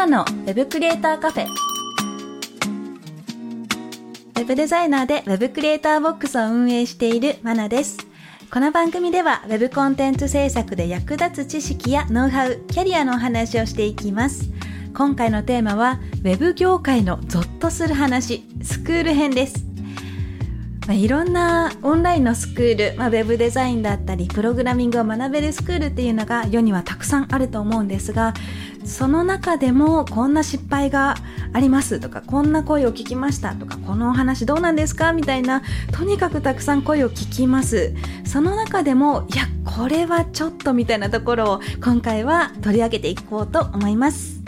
ナのウェブクリエイターカフェ。ウェブデザイナーでウェブクリエイターボックスを運営しているマナです。この番組ではウェブコンテンツ制作で役立つ知識やノウハウ、キャリアのお話をしていきます。今回のテーマはウェブ業界のゾッとする話、スクール編です。まあ、いろんなオンラインのスクール、まあ、ウェブデザインだったりプログラミングを学べるスクールっていうのが世にはたくさんあると思うんですがその中でもこんな失敗がありますとかこんな声を聞きましたとかこのお話どうなんですかみたいなとにかくたくさん声を聞きます。その中でもいやこれはちょっとみたいなところを今回は取り上げていこうと思います。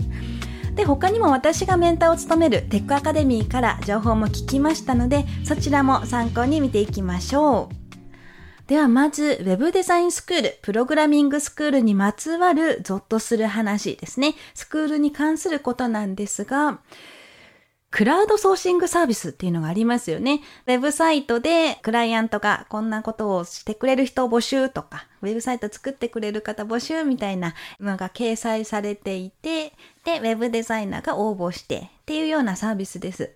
で他にも私がメンターを務めるテックアカデミーから情報も聞きましたのでそちらも参考に見ていきましょう。ではまず Web デザインスクール、プログラミングスクールにまつわるゾッとする話ですね。スクールに関することなんですが、クラウドソーシングサービスっていうのがありますよね。ウェブサイトでクライアントがこんなことをしてくれる人を募集とか、ウェブサイト作ってくれる方募集みたいなのが掲載されていて、で、ウェブデザイナーが応募してっていうようなサービスです。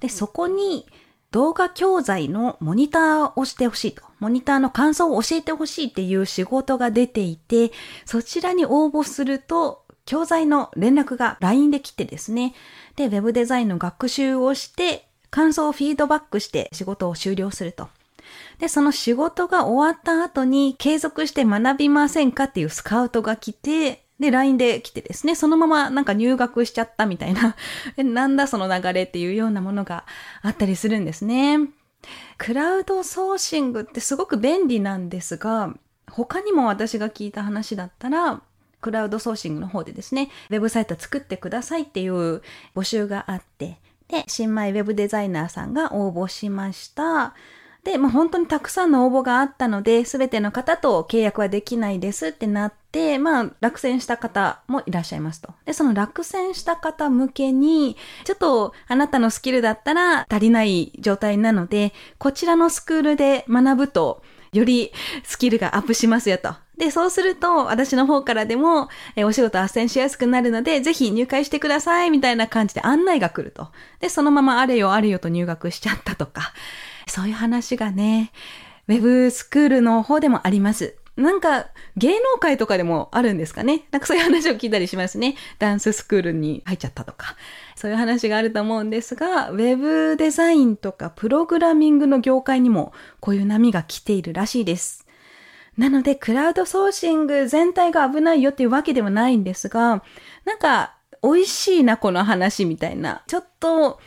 で、そこに動画教材のモニターをしてほしいと。モニターの感想を教えてほしいっていう仕事が出ていて、そちらに応募すると教材の連絡が LINE で来てですね。で、ウェブデザインの学習をして、感想をフィードバックして仕事を終了すると。で、その仕事が終わった後に継続して学びませんかっていうスカウトが来て、で、LINE で来てですね、そのままなんか入学しちゃったみたいな、なんだその流れっていうようなものがあったりするんですね。クラウドソーシングってすごく便利なんですが、他にも私が聞いた話だったら、クラウドソーシングの方でですね、ウェブサイト作ってくださいっていう募集があって、で、新米ウェブデザイナーさんが応募しました。で、まあ、本当にたくさんの応募があったので、すべての方と契約はできないですってなって、まあ、落選した方もいらっしゃいますと。で、その落選した方向けに、ちょっとあなたのスキルだったら足りない状態なので、こちらのスクールで学ぶと、よりスキルがアップしますよと。で、そうすると、私の方からでも、えお仕事斡旋しやすくなるので、ぜひ入会してください、みたいな感じで案内が来ると。で、そのままあれよあれよと入学しちゃったとか、そういう話がね、ウェブスクールの方でもあります。なんか、芸能界とかでもあるんですかね。なんかそういう話を聞いたりしますね。ダンススクールに入っちゃったとか。そういう話があると思うんですが、ウェブデザインとかプログラミングの業界にもこういう波が来ているらしいです。なので、クラウドソーシング全体が危ないよっていうわけではないんですが、なんか、美味しいな、この話みたいな。ちょっと、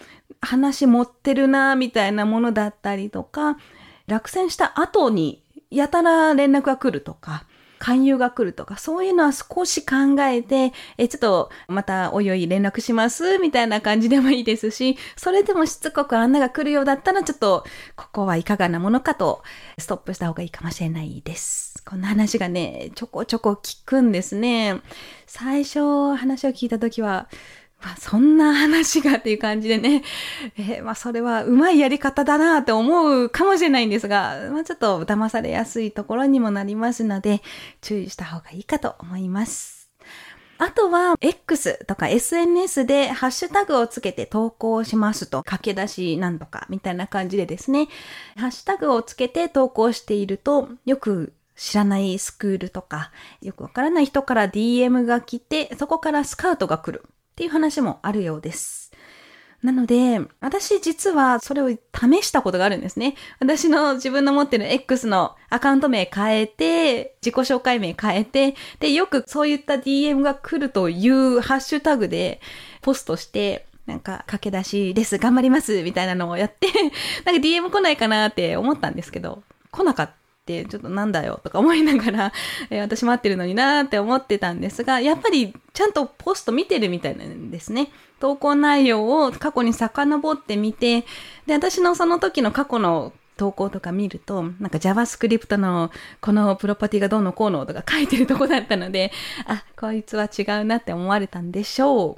話持ってるな、みたいなものだったりとか、落選した後に、やたら連絡が来るとか、勧誘が来るとか、そういうのは少し考えて、え、ちょっと、また、おいおい連絡します、みたいな感じでもいいですし、それでもしつこく案内が来るようだったら、ちょっと、ここはいかがなものかと、ストップした方がいいかもしれないです。こんな話がね、ちょこちょこ聞くんですね。最初、話を聞いたときは、まあ、そんな話がっていう感じでね、えー、まあ、それはうまいやり方だなって思うかもしれないんですが、まあ、ちょっと騙されやすいところにもなりますので、注意した方がいいかと思います。あとは、X とか SNS でハッシュタグをつけて投稿しますと、駆け出しなんとかみたいな感じでですね、ハッシュタグをつけて投稿していると、よく知らないスクールとか、よくわからない人から DM が来て、そこからスカウトが来る。っていう話もあるようです。なので、私実はそれを試したことがあるんですね。私の自分の持ってる X のアカウント名変えて、自己紹介名変えて、で、よくそういった DM が来るというハッシュタグでポストして、なんか駆け出しです、頑張ります、みたいなのをやって、なんか DM 来ないかなって思ったんですけど、来なかった。ちょっとなんだよとか思いながら、えー、私待ってるのになーって思ってたんですが、やっぱりちゃんとポスト見てるみたいなんですね。投稿内容を過去に遡ってみて、で、私のその時の過去の投稿とか見ると、なんか JavaScript のこのプロパティがどうのこうのとか書いてるとこだったので、あ、こいつは違うなって思われたんでしょ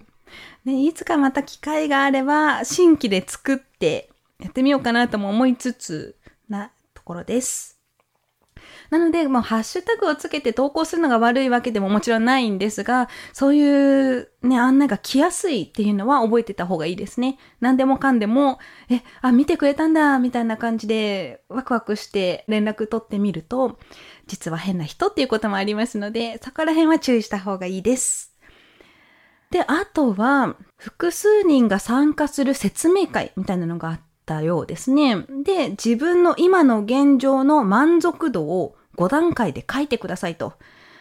う。ね、いつかまた機会があれば、新規で作ってやってみようかなとも思いつつなところです。なので、もうハッシュタグをつけて投稿するのが悪いわけでももちろんないんですが、そういうね、案内が来やすいっていうのは覚えてた方がいいですね。何でもかんでも、え、あ、見てくれたんだ、みたいな感じでワクワクして連絡取ってみると、実は変な人っていうこともありますので、そこら辺は注意した方がいいです。で、あとは、複数人が参加する説明会みたいなのがあったようですね。で、自分の今の現状の満足度を5段階で書いてくださいと。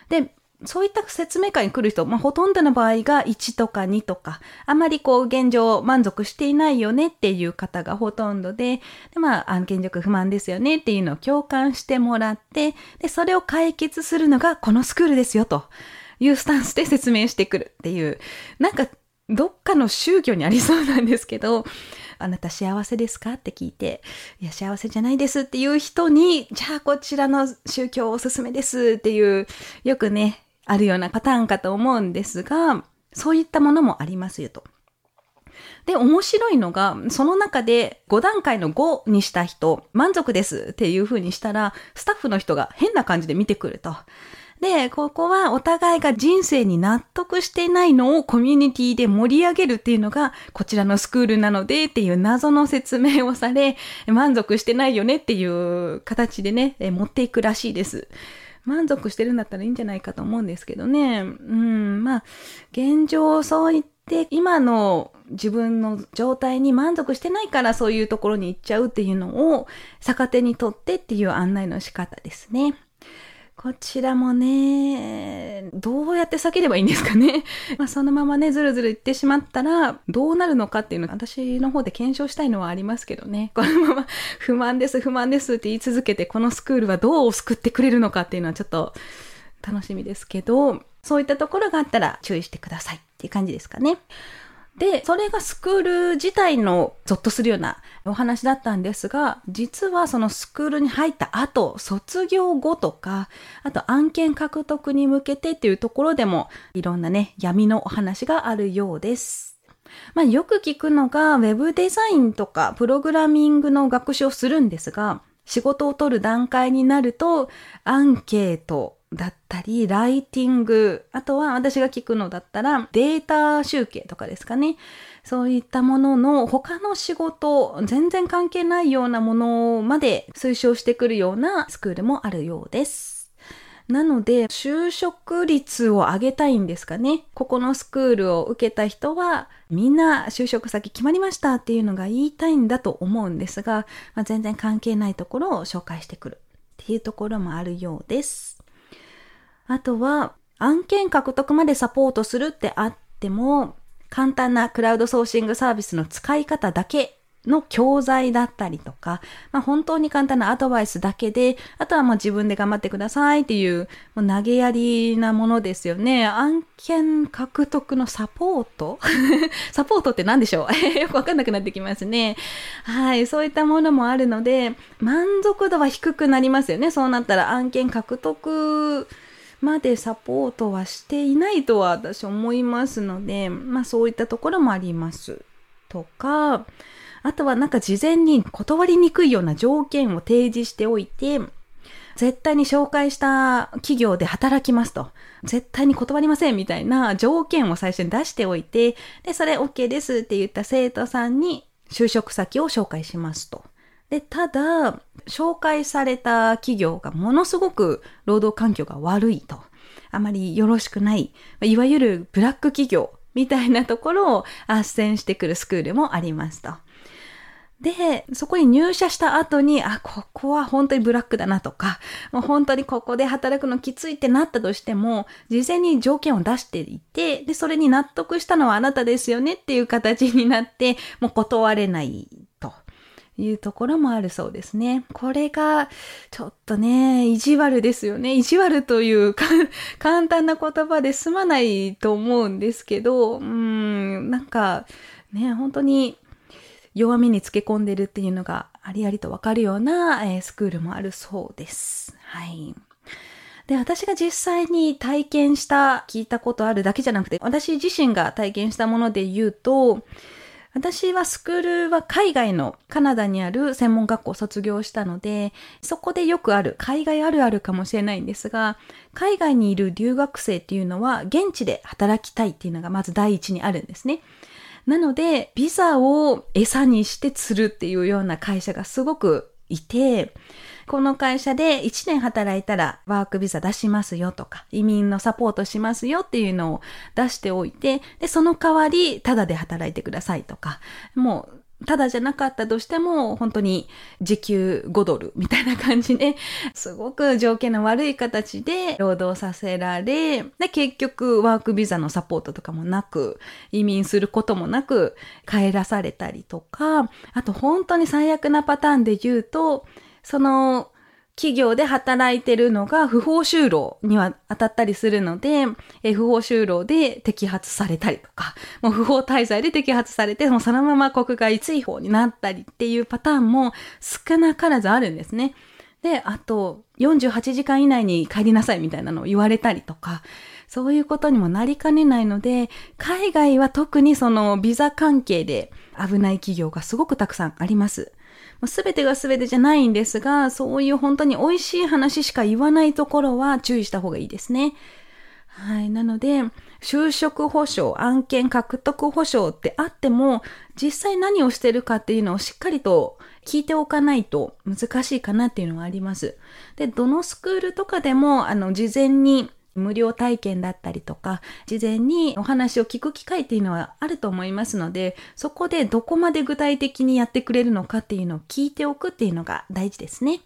で、そういった説明会に来る人、まあ、ほとんどの場合が1とか2とか、あまりこう現状満足していないよねっていう方がほとんどで、でまあ、案件力不満ですよねっていうのを共感してもらって、で、それを解決するのがこのスクールですよというスタンスで説明してくるっていう、なんかどっかの宗教にありそうなんですけど、あなた幸せですか？って聞いて、いや、幸せじゃないですっていう人に、じゃあこちらの宗教おすすめですっていう、よくね、あるようなパターンかと思うんですが、そういったものもありますよと。で、面白いのが、その中で5段階の5にした人、満足ですっていう風にしたら、スタッフの人が変な感じで見てくると。で、ここはお互いが人生に納得していないのをコミュニティで盛り上げるっていうのがこちらのスクールなのでっていう謎の説明をされ、満足してないよねっていう形でね、持っていくらしいです。満足してるんだったらいいんじゃないかと思うんですけどね。うん、まあ、現状そう言って今の自分の状態に満足してないからそういうところに行っちゃうっていうのを逆手にとってっていう案内の仕方ですね。こちらもね、どうやって避ければいいんですかね。まあそのままね、ずるずるいってしまったら、どうなるのかっていうの私の方で検証したいのはありますけどね。このまま不満です、不満ですって言い続けて、このスクールはどう救ってくれるのかっていうのはちょっと楽しみですけど、そういったところがあったら注意してくださいっていう感じですかね。で、それがスクール自体のゾッとするようなお話だったんですが、実はそのスクールに入った後、卒業後とか、あと案件獲得に向けてっていうところでも、いろんなね、闇のお話があるようです。まあよく聞くのが、ウェブデザインとかプログラミングの学習をするんですが、仕事を取る段階になると、アンケート、だったり、ライティング、あとは私が聞くのだったらデータ集計とかですかね。そういったものの他の仕事、全然関係ないようなものまで推奨してくるようなスクールもあるようです。なので、就職率を上げたいんですかね。ここのスクールを受けた人は、みんな就職先決まりましたっていうのが言いたいんだと思うんですが、まあ、全然関係ないところを紹介してくるっていうところもあるようです。あとは、案件獲得までサポートするってあっても、簡単なクラウドソーシングサービスの使い方だけの教材だったりとか、まあ、本当に簡単なアドバイスだけで、あとはもう自分で頑張ってくださいっていう、もう投げやりなものですよね。案件獲得のサポート？サポートって何でしょう？よくわかんなくなってきますね。はい、そういったものもあるので、満足度は低くなりますよね。そうなったら案件獲得までサポートはしていないとは私思いますので、まあそういったところもあります。とか、あとはなんか事前に断りにくいような条件を提示しておいて、絶対に紹介した企業で働きますと。絶対に断りませんみたいな条件を最初に出しておいて、で、それ OK ですって言った生徒さんに就職先を紹介しますと。で、ただ、紹介された企業がものすごく労働環境が悪いと。あまりよろしくない。いわゆるブラック企業みたいなところを斡旋してくるスクールもありますと。で、そこに入社した後に、あ、ここは本当にブラックだなとか、もう本当にここで働くのきついってなったとしても、事前に条件を出していて、で、それに納得したのはあなたですよねっていう形になって、もう断れないいうところもあるそうですね。これが、ちょっとね、意地悪ですよね。意地悪というか 簡単な言葉で済まないと思うんですけど、うん、なんか、ね、本当に弱みにつけ込んでるっていうのがありありとわかるような、えー、スクールもあるそうです。はい。で、私が実際に体験した、聞いたことあるだけじゃなくて、私自身が体験したもので言うと、私はスクールは海外のカナダにある専門学校を卒業したので、そこでよくある、海外あるあるかもしれないんですが、海外にいる留学生っていうのは現地で働きたいっていうのがまず第一にあるんですね。なので、ビザを餌にして釣るっていうような会社がすごくいて、この会社で1年働いたらワークビザ出しますよとか、移民のサポートしますよっていうのを出しておいて、で、その代わり、ただで働いてくださいとか、もう、ただじゃなかったとしても、本当に時給5ドルみたいな感じで、すごく条件の悪い形で労働させられ、で、結局ワークビザのサポートとかもなく、移民することもなく帰らされたりとか、あと本当に最悪なパターンで言うと、その企業で働いてるのが不法就労には当たったりするので、え不法就労で摘発されたりとか、もう不法滞在で摘発されて、もうそのまま国外追放になったりっていうパターンも少なからずあるんですね。で、あと、48時間以内に帰りなさいみたいなのを言われたりとか、そういうことにもなりかねないので、海外は特にそのビザ関係で危ない企業がすごくたくさんあります。すべてがすべてじゃないんですが、そういう本当に美味しい話しか言わないところは注意した方がいいですね。はい。なので、就職保証、案件獲得保証ってあっても、実際何をしてるかっていうのをしっかりと聞いておかないと難しいかなっていうのはあります。で、どのスクールとかでも、あの、事前に無料体験だったりとか、事前にお話を聞く機会っていうのはあると思いますので、そこでどこまで具体的にやってくれるのかっていうのを聞いておくっていうのが大事ですね。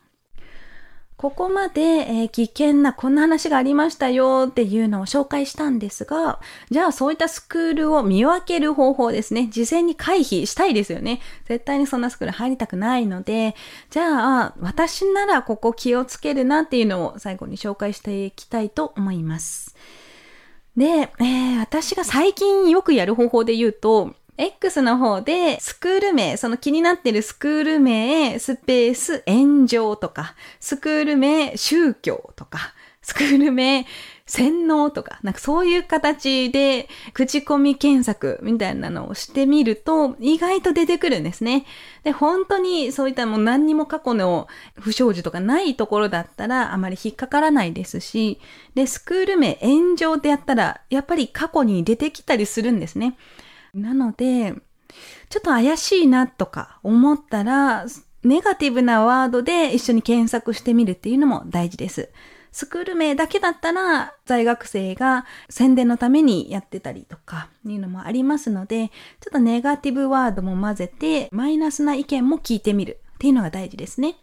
ここまで、えー、危険なこんな話がありましたよっていうのを紹介したんですが、じゃあそういったスクールを見分ける方法ですね。事前に回避したいですよね。絶対にそんなスクール入りたくないので、じゃあ私ならここ気をつけるなっていうのを最後に紹介していきたいと思います。で、えー、私が最近よくやる方法で言うと、X の方で、スクール名、その気になってるスクール名、スペース、炎上とか、スクール名、宗教とか、スクール名、洗脳とか、なんかそういう形で口コミ検索みたいなのをしてみると意外と出てくるんですね。で、本当にそういったもう何にも過去の不祥事とかないところだったらあまり引っかからないですし、で、スクール名炎上ってやったらやっぱり過去に出てきたりするんですね。なので、ちょっと怪しいなとか思ったら、ネガティブなワードで一緒に検索してみるっていうのも大事です。スクール名だけだったら在学生が宣伝のためにやってたりとかいうのもありますので、ちょっとネガティブワードも混ぜてマイナスな意見も聞いてみるっていうのが大事ですね。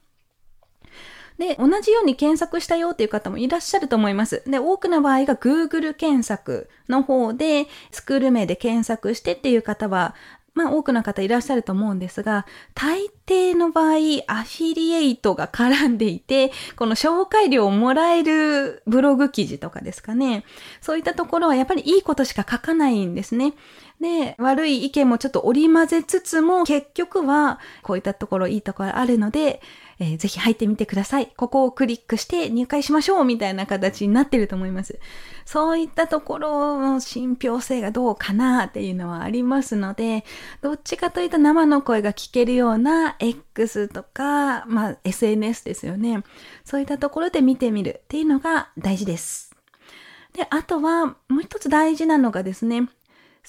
で、同じように検索したよっていう方もいらっしゃると思います。で、多くの場合が Google 検索の方で、スクール名で検索してっていう方は、まあ多くの方いらっしゃると思うんですが、大抵の場合、アフィリエイトが絡んでいて、この紹介料をもらえるブログ記事とかですかね。そういったところはやっぱりいいことしか書かないんですね。で、悪い意見もちょっと織り交ぜつつも、結局はこういったところいいところあるので、えー、ぜひ入ってみてください。ここをクリックして入会しましょうみたいな形になってると思います。そういったところの信憑性がどうかなっていうのはありますので、どっちかというと生の声が聞けるような X とか、まあ SNS ですよね。そういったところで見てみるっていうのが大事です。で、あとはもう一つ大事なのがですね、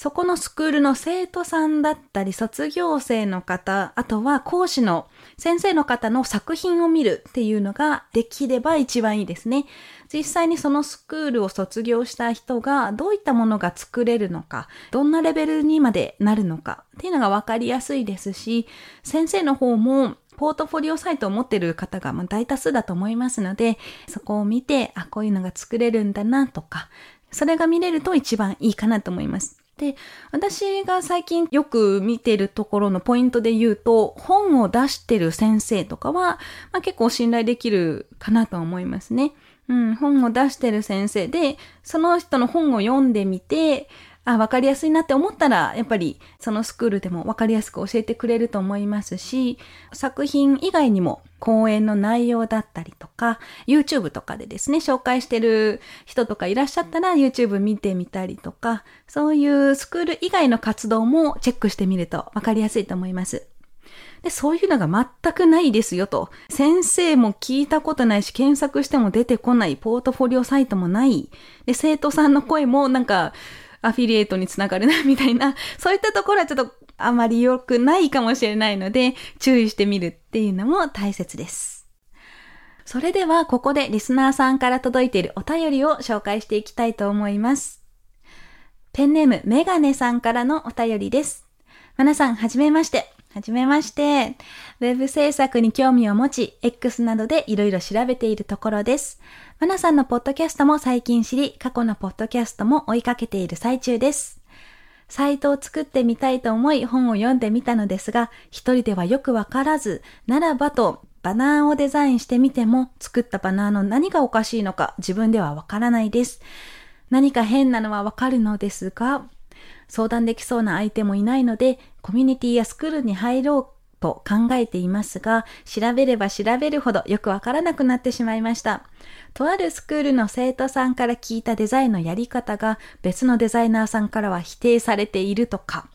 そこのスクールの生徒さんだったり、卒業生の方、あとは講師の先生の方の作品を見るっていうのができれば一番いいですね。実際にそのスクールを卒業した人がどういったものが作れるのか、どんなレベルにまでなるのかっていうのがわかりやすいですし、先生の方もポートフォリオサイトを持ってる方が大多数だと思いますので、そこを見て、あ、こういうのが作れるんだなとか、それが見れると一番いいかなと思います。で、私が最近よく見てるところのポイントで言うと、本を出してる先生とかは、まあ、結構信頼できるかなと思いますね。うん、本を出してる先生で、その人の本を読んでみて、あ、わかりやすいなって思ったら、やっぱりそのスクールでもわかりやすく教えてくれると思いますし、作品以外にも講演の内容だったりとか、YouTube とかでですね、紹介してる人とかいらっしゃったら YouTube 見てみたりとか、そういうスクール以外の活動もチェックしてみるとわかりやすいと思います。で、そういうのが全くないですよと。先生も聞いたことないし、検索しても出てこない、ポートフォリオサイトもない。で、生徒さんの声もなんか、アフィリエイトにつながるな、みたいな、そういったところはちょっとあまり良くないかもしれないので、注意してみるっていうのも大切です。それでは、ここでリスナーさんから届いているお便りを紹介していきたいと思います。ペンネームメガネさんからのお便りです。まなさん、はじめまして。はじめまして。ウェブ制作に興味を持ち、X などでいろいろ調べているところです。マナさんのポッドキャストも最近知り、過去のポッドキャストも追いかけている最中です。サイトを作ってみたいと思い本を読んでみたのですが、一人ではよくわからず、ならばとバナーをデザインしてみても、作ったバナーの何がおかしいのか自分ではわからないです。何か変なのはわかるのですが、相談できそうな相手もいないので、コミュニティやスクールに入ろうと考えていますが、調べれば調べるほどよくわからなくなってしまいました。とあるスクールの生徒さんから聞いたデザインのやり方が別のデザイナーさんからは否定されているとか、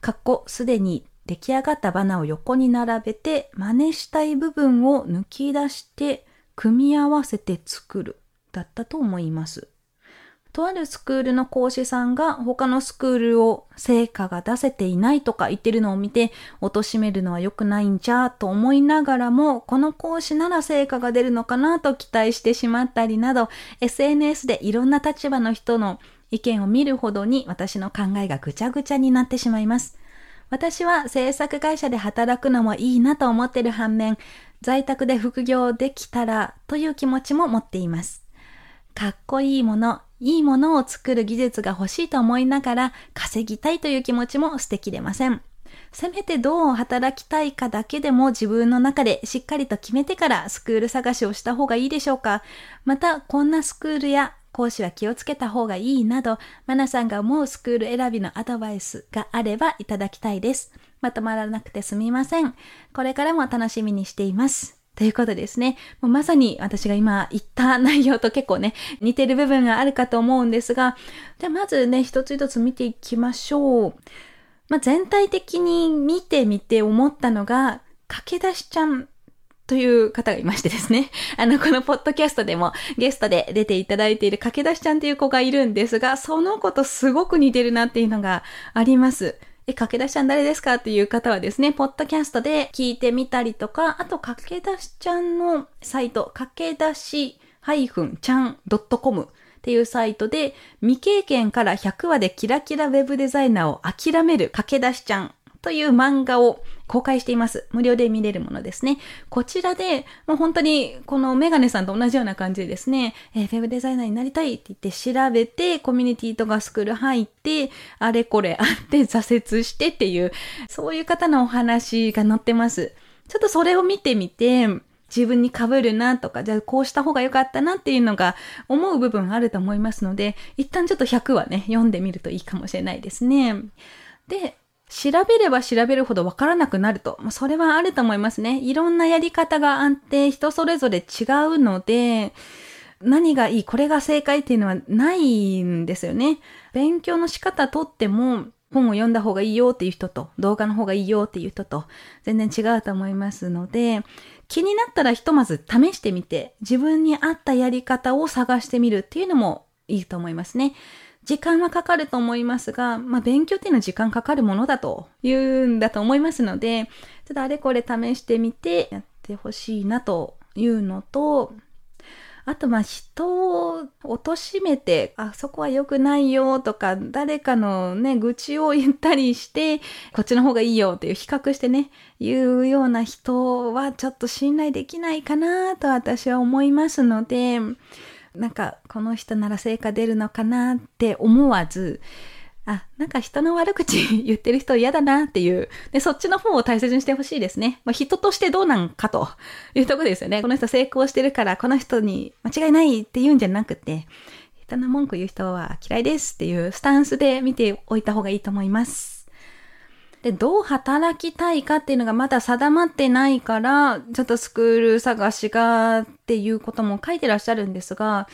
かっこすでに出来上がったバナを横に並べて真似したい部分を抜き出して組み合わせて作るだったと思います。とあるスクールの講師さんが他のスクールを成果が出せていないとか言ってるのを見て、貶めるのは良くないんじゃと思いながらも、この講師なら成果が出るのかなと期待してしまったりなど、SNS でいろんな立場の人の意見を見るほどに私の考えがぐちゃぐちゃになってしまいます。私は制作会社で働くのもいいなと思ってる反面、在宅で副業できたらという気持ちも持っています。かっこいいもの、いいものを作る技術が欲しいと思いながら稼ぎたいという気持ちも捨てきれません。せめてどう働きたいかだけでも自分の中でしっかりと決めてからスクール探しをした方がいいでしょうかまた、こんなスクールや講師は気をつけた方がいいなど、マナさんが思うスクール選びのアドバイスがあればいただきたいです。まとまらなくてすみません。これからも楽しみにしています。ということですね。もうまさに私が今言った内容と結構ね、似てる部分があるかと思うんですが、じゃあまずね、一つ一つ見ていきましょう。まあ、全体的に見てみて思ったのが、駆け出しちゃんという方がいましてですね。あの、このポッドキャストでもゲストで出ていただいている駆け出しちゃんという子がいるんですが、その子とすごく似てるなっていうのがあります。え、駆け出しちゃん誰ですかっていう方はですね、ポッドキャストで聞いてみたりとか、あと駆け出しちゃんのサイト、駆け出しちゃん .com っていうサイトで未経験から100話でキラキラウェブデザイナーを諦める駆け出しちゃんという漫画を公開しています。無料で見れるものですね。こちらで、もう本当にこのメガネさんと同じような感じでですね、えー、ウェブデザイナーになりたいって言って調べて、コミュニティとかスクール入って、あれこれあって挫折してっていう、そういう方のお話が載ってます。ちょっとそれを見てみて、自分に被るなとか、じゃあこうした方が良かったなっていうのが思う部分あると思いますので、一旦ちょっと100はね、読んでみるといいかもしれないですね。で、調べれば調べるほどわからなくなると。まあ、それはあると思いますね。いろんなやり方があって人それぞれ違うので、何がいい、これが正解っていうのはないんですよね。勉強の仕方とっても、本を読んだ方がいいよっていう人と、動画の方がいいよっていう人と、全然違うと思いますので、気になったらひとまず試してみて、自分に合ったやり方を探してみるっていうのもいいと思いますね。時間はかかると思いますが、まあ、勉強っていうのは時間かかるものだというんだと思いますので、ちょっとあれこれ試してみてやってほしいなというのと、あと、まあ、人を貶めて、あそこは良くないよとか、誰かのね、愚痴を言ったりして、こっちの方がいいよっていう比較してね、言うような人はちょっと信頼できないかなと私は思いますので、なんかこの人なら成果出るのかなって思わず、あ、なんか人の悪口言ってる人嫌だなっていう。で、そっちの方を大切にしてほしいですね。まあ、人としてどうなんかというとこですよね。この人成功してるから、この人に間違いないって言うんじゃなくて、人の文句言う人は嫌いですっていうスタンスで見ておいた方がいいと思います。で、どう働きたいかっていうのがまだ定まってないから、ちょっとスクール探しがっていうことも書いてらっしゃるんですが、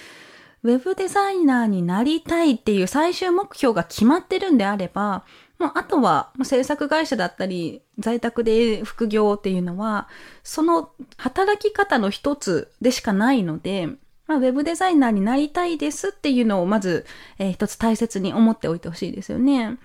ウェブデザイナーになりたいっていう最終目標が決まってるんであれば、もうあとは制作会社だったり、在宅で副業っていうのは、その働き方の一つでしかないので、まあ、ウェブデザイナーになりたいですっていうのをまず、えー、一つ大切に思っておいてほしいですよね。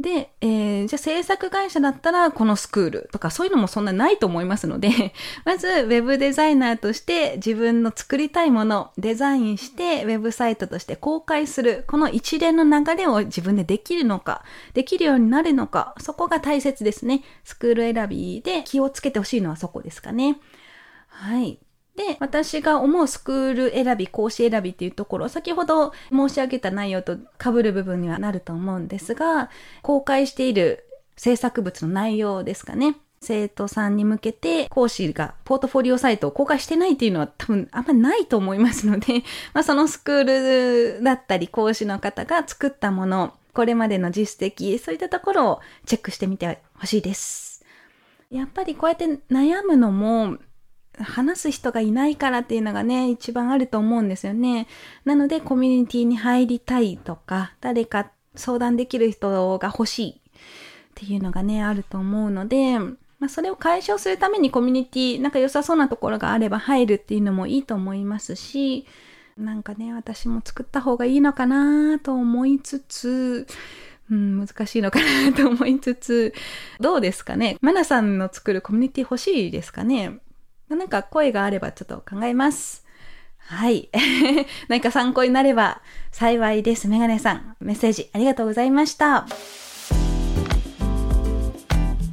で、えー、じゃあ制作会社だったらこのスクールとかそういうのもそんなないと思いますので、まずウェブデザイナーとして自分の作りたいもの、デザインしてウェブサイトとして公開する、この一連の流れを自分でできるのか、できるようになるのか、そこが大切ですね。スクール選びで気をつけてほしいのはそこですかね。はい。で、私が思うスクール選び、講師選びっていうところ、先ほど申し上げた内容と被る部分にはなると思うんですが、公開している制作物の内容ですかね。生徒さんに向けて講師がポートフォリオサイトを公開してないっていうのは多分あんまないと思いますので、まあ、そのスクールだったり講師の方が作ったもの、これまでの実績、そういったところをチェックしてみてほしいです。やっぱりこうやって悩むのも話す人がいないからっていうのがね、一番あると思うんですよね。なので、コミュニティに入りたいとか、誰か相談できる人が欲しいっていうのがね、あると思うので、まあ、それを解消するためにコミュニティ、なんか良さそうなところがあれば入るっていうのもいいと思いますし、なんかね、私も作った方がいいのかなと思いつつ、うん、難しいのかなと思いつつ、どうですかね？マナさんの作るコミュニティ欲しいですかね？なんか声があればちょっと考えます。はい。何か参考になれば幸いです。メガネさん、メッセージありがとうございました。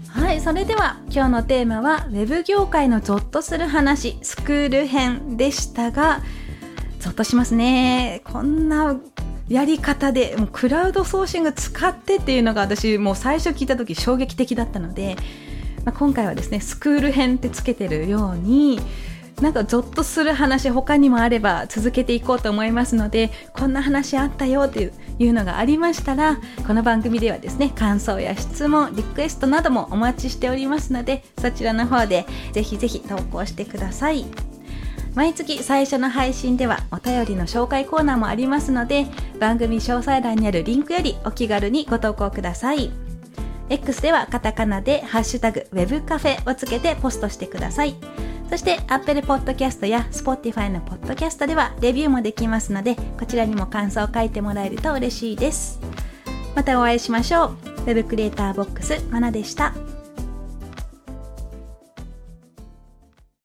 はい、それでは今日のテーマは Web 業界のゾッとする話、スクール編でしたが、ゾッとしますね。こんなやり方で、もうクラウドソーシング使ってっていうのが私もう最初聞いた時衝撃的だったので、まあ、今回はですねスクール編ってつけてるようになんかゾッとする話他にもあれば続けていこうと思いますのでこんな話あったよっていうのがありましたらこの番組ではですね感想や質問リクエストなどもお待ちしておりますのでそちらの方でぜひぜひ投稿してください。毎月最初の配信ではお便りの紹介コーナーもありますので番組詳細欄にあるリンクよりお気軽にご投稿ください。X ではカタカナでハッシュタグ Web カフェをつけてポストしてください。そして Apple Podcast や Spotify の Podcast ではレビューもできますので、こちらにも感想を書いてもらえると嬉しいです。またお会いしましょう。Web クリエイターボックスまなでした。